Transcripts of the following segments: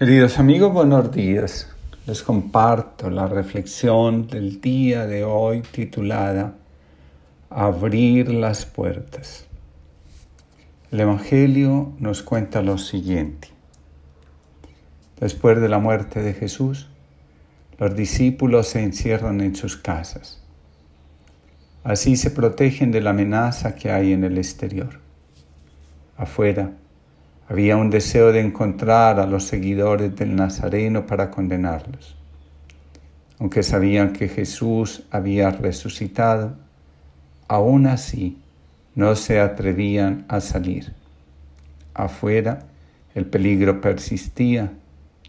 Queridos amigos, buenos días. Les comparto la reflexión del día de hoy titulada Abrir las puertas. El Evangelio nos cuenta lo siguiente. Después de la muerte de Jesús, los discípulos se encierran en sus casas. Así se protegen de la amenaza que hay en el exterior. Afuera, había un deseo de encontrar a los seguidores del Nazareno para condenarlos. Aunque sabían que Jesús había resucitado, aún así no se atrevían a salir. Afuera el peligro persistía,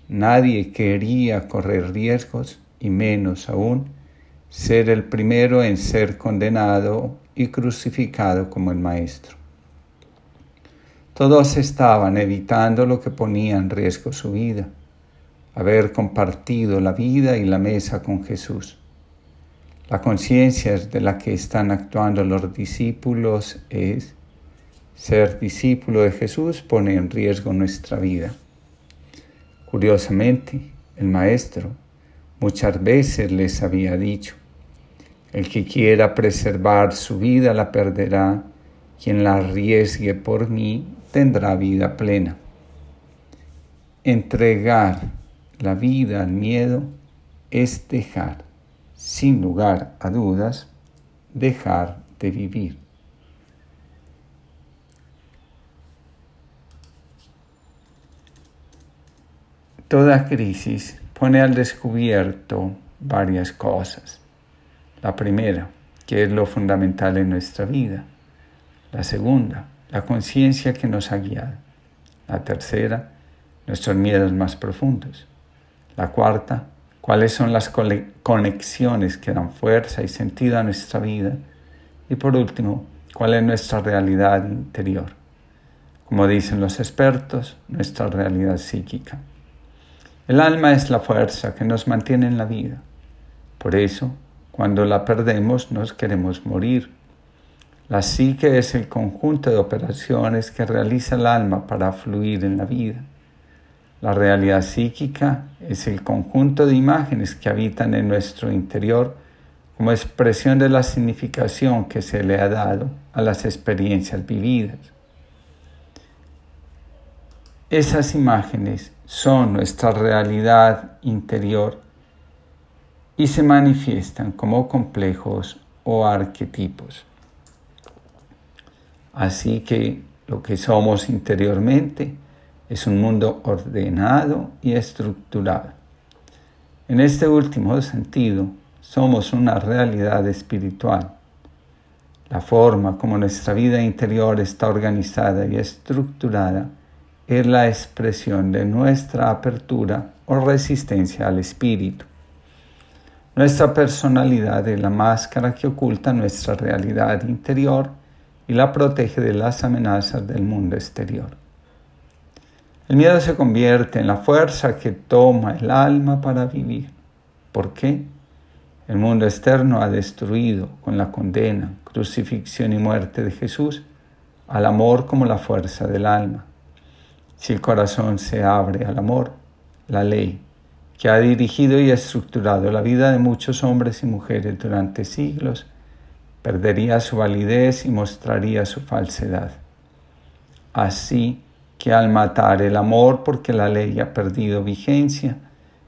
nadie quería correr riesgos y menos aún ser el primero en ser condenado y crucificado como el Maestro. Todos estaban evitando lo que ponía en riesgo su vida, haber compartido la vida y la mesa con Jesús. La conciencia de la que están actuando los discípulos es ser discípulo de Jesús pone en riesgo nuestra vida. Curiosamente, el Maestro muchas veces les había dicho, el que quiera preservar su vida la perderá, quien la arriesgue por mí tendrá vida plena. Entregar la vida al miedo es dejar, sin lugar a dudas, dejar de vivir. Toda crisis pone al descubierto varias cosas. La primera, que es lo fundamental en nuestra vida. La segunda, la conciencia que nos ha guiado. La tercera, nuestros miedos más profundos. La cuarta, cuáles son las conexiones que dan fuerza y sentido a nuestra vida. Y por último, cuál es nuestra realidad interior. Como dicen los expertos, nuestra realidad psíquica. El alma es la fuerza que nos mantiene en la vida. Por eso, cuando la perdemos, nos queremos morir la psique es el conjunto de operaciones que realiza el alma para fluir en la vida. La realidad psíquica es el conjunto de imágenes que habitan en nuestro interior como expresión de la significación que se le ha dado a las experiencias vividas. Esas imágenes son nuestra realidad interior y se manifiestan como complejos o arquetipos. Así que lo que somos interiormente es un mundo ordenado y estructurado. En este último sentido, somos una realidad espiritual. La forma como nuestra vida interior está organizada y estructurada es la expresión de nuestra apertura o resistencia al espíritu. Nuestra personalidad es la máscara que oculta nuestra realidad interior y la protege de las amenazas del mundo exterior. El miedo se convierte en la fuerza que toma el alma para vivir. ¿Por qué? El mundo externo ha destruido con la condena, crucifixión y muerte de Jesús al amor como la fuerza del alma. Si el corazón se abre al amor, la ley, que ha dirigido y estructurado la vida de muchos hombres y mujeres durante siglos, perdería su validez y mostraría su falsedad. Así que al matar el amor porque la ley ha perdido vigencia,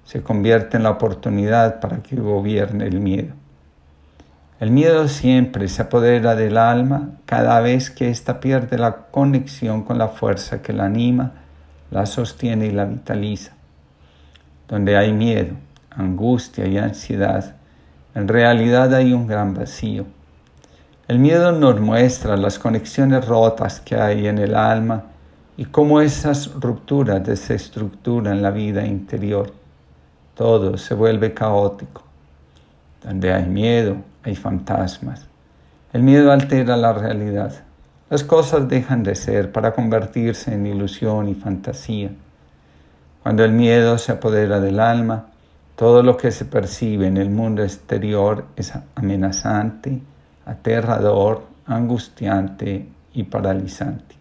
se convierte en la oportunidad para que gobierne el miedo. El miedo siempre se apodera del alma cada vez que ésta pierde la conexión con la fuerza que la anima, la sostiene y la vitaliza. Donde hay miedo, angustia y ansiedad, en realidad hay un gran vacío el miedo nos muestra las conexiones rotas que hay en el alma y cómo esas rupturas desestructuran la vida interior. Todo se vuelve caótico. Donde hay miedo, hay fantasmas. El miedo altera la realidad. Las cosas dejan de ser para convertirse en ilusión y fantasía. Cuando el miedo se apodera del alma, todo lo que se percibe en el mundo exterior es amenazante, aterrador, angustiante y paralizante.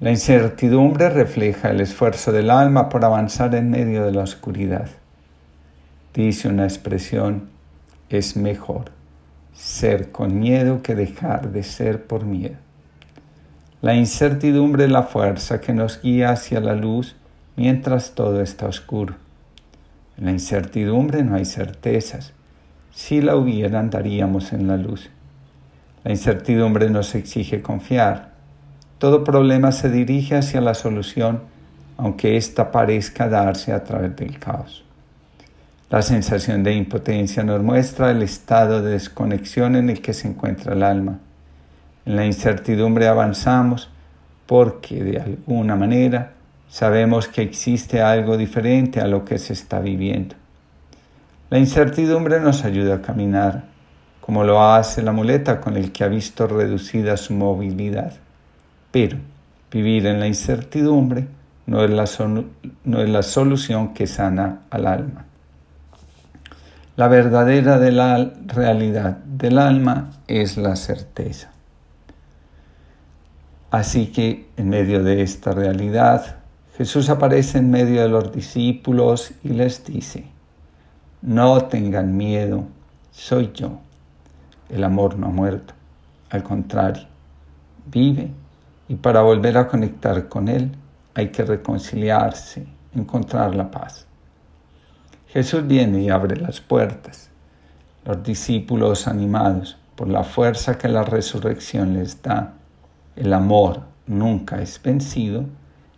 La incertidumbre refleja el esfuerzo del alma por avanzar en medio de la oscuridad. Dice una expresión, es mejor ser con miedo que dejar de ser por miedo. La incertidumbre es la fuerza que nos guía hacia la luz mientras todo está oscuro. En la incertidumbre no hay certezas. Si la hubiera andaríamos en la luz. La incertidumbre nos exige confiar. Todo problema se dirige hacia la solución, aunque ésta parezca darse a través del caos. La sensación de impotencia nos muestra el estado de desconexión en el que se encuentra el alma. En la incertidumbre avanzamos porque de alguna manera Sabemos que existe algo diferente a lo que se está viviendo. La incertidumbre nos ayuda a caminar, como lo hace la muleta con el que ha visto reducida su movilidad. Pero vivir en la incertidumbre no es la, no es la solución que sana al alma. La verdadera de la realidad del alma es la certeza. Así que en medio de esta realidad Jesús aparece en medio de los discípulos y les dice, no tengan miedo, soy yo. El amor no ha muerto, al contrario, vive y para volver a conectar con Él hay que reconciliarse, encontrar la paz. Jesús viene y abre las puertas. Los discípulos animados por la fuerza que la resurrección les da, el amor nunca es vencido,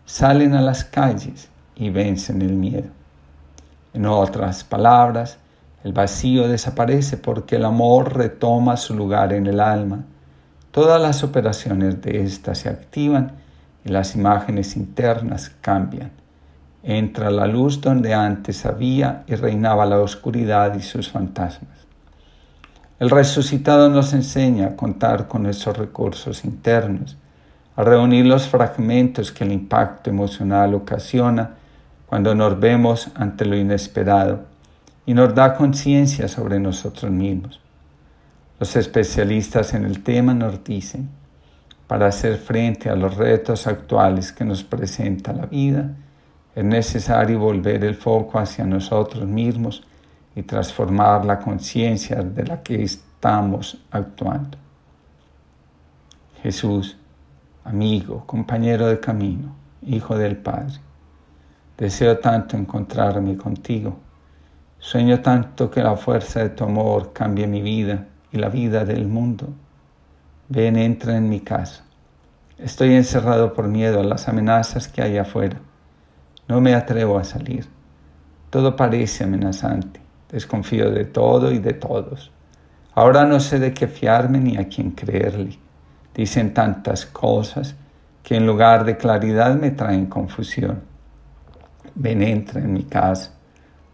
salen a las calles y vencen el miedo. En otras palabras, el vacío desaparece porque el amor retoma su lugar en el alma. Todas las operaciones de ésta se activan y las imágenes internas cambian. Entra la luz donde antes había y reinaba la oscuridad y sus fantasmas. El resucitado nos enseña a contar con esos recursos internos a reunir los fragmentos que el impacto emocional ocasiona cuando nos vemos ante lo inesperado y nos da conciencia sobre nosotros mismos. Los especialistas en el tema nos dicen, para hacer frente a los retos actuales que nos presenta la vida, es necesario volver el foco hacia nosotros mismos y transformar la conciencia de la que estamos actuando. Jesús amigo, compañero de camino, hijo del Padre. Deseo tanto encontrarme contigo. Sueño tanto que la fuerza de tu amor cambie mi vida y la vida del mundo. Ven, entra en mi casa. Estoy encerrado por miedo a las amenazas que hay afuera. No me atrevo a salir. Todo parece amenazante. Desconfío de todo y de todos. Ahora no sé de qué fiarme ni a quién creerle. Dicen tantas cosas que en lugar de claridad me traen confusión. Ven, entra en mi casa,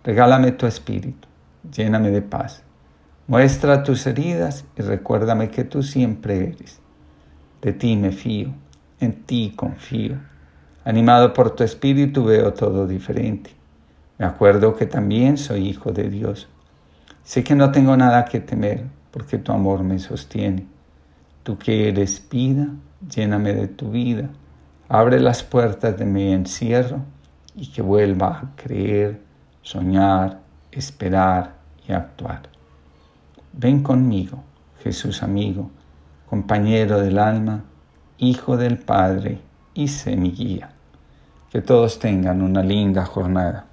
regálame tu espíritu, lléname de paz. Muestra tus heridas y recuérdame que tú siempre eres. De ti me fío, en ti confío. Animado por tu espíritu veo todo diferente. Me acuerdo que también soy hijo de Dios. Sé que no tengo nada que temer porque tu amor me sostiene. Tú que eres vida, lléname de tu vida. Abre las puertas de mi encierro y que vuelva a creer, soñar, esperar y actuar. Ven conmigo, Jesús amigo, compañero del alma, hijo del Padre y sé mi guía. Que todos tengan una linda jornada.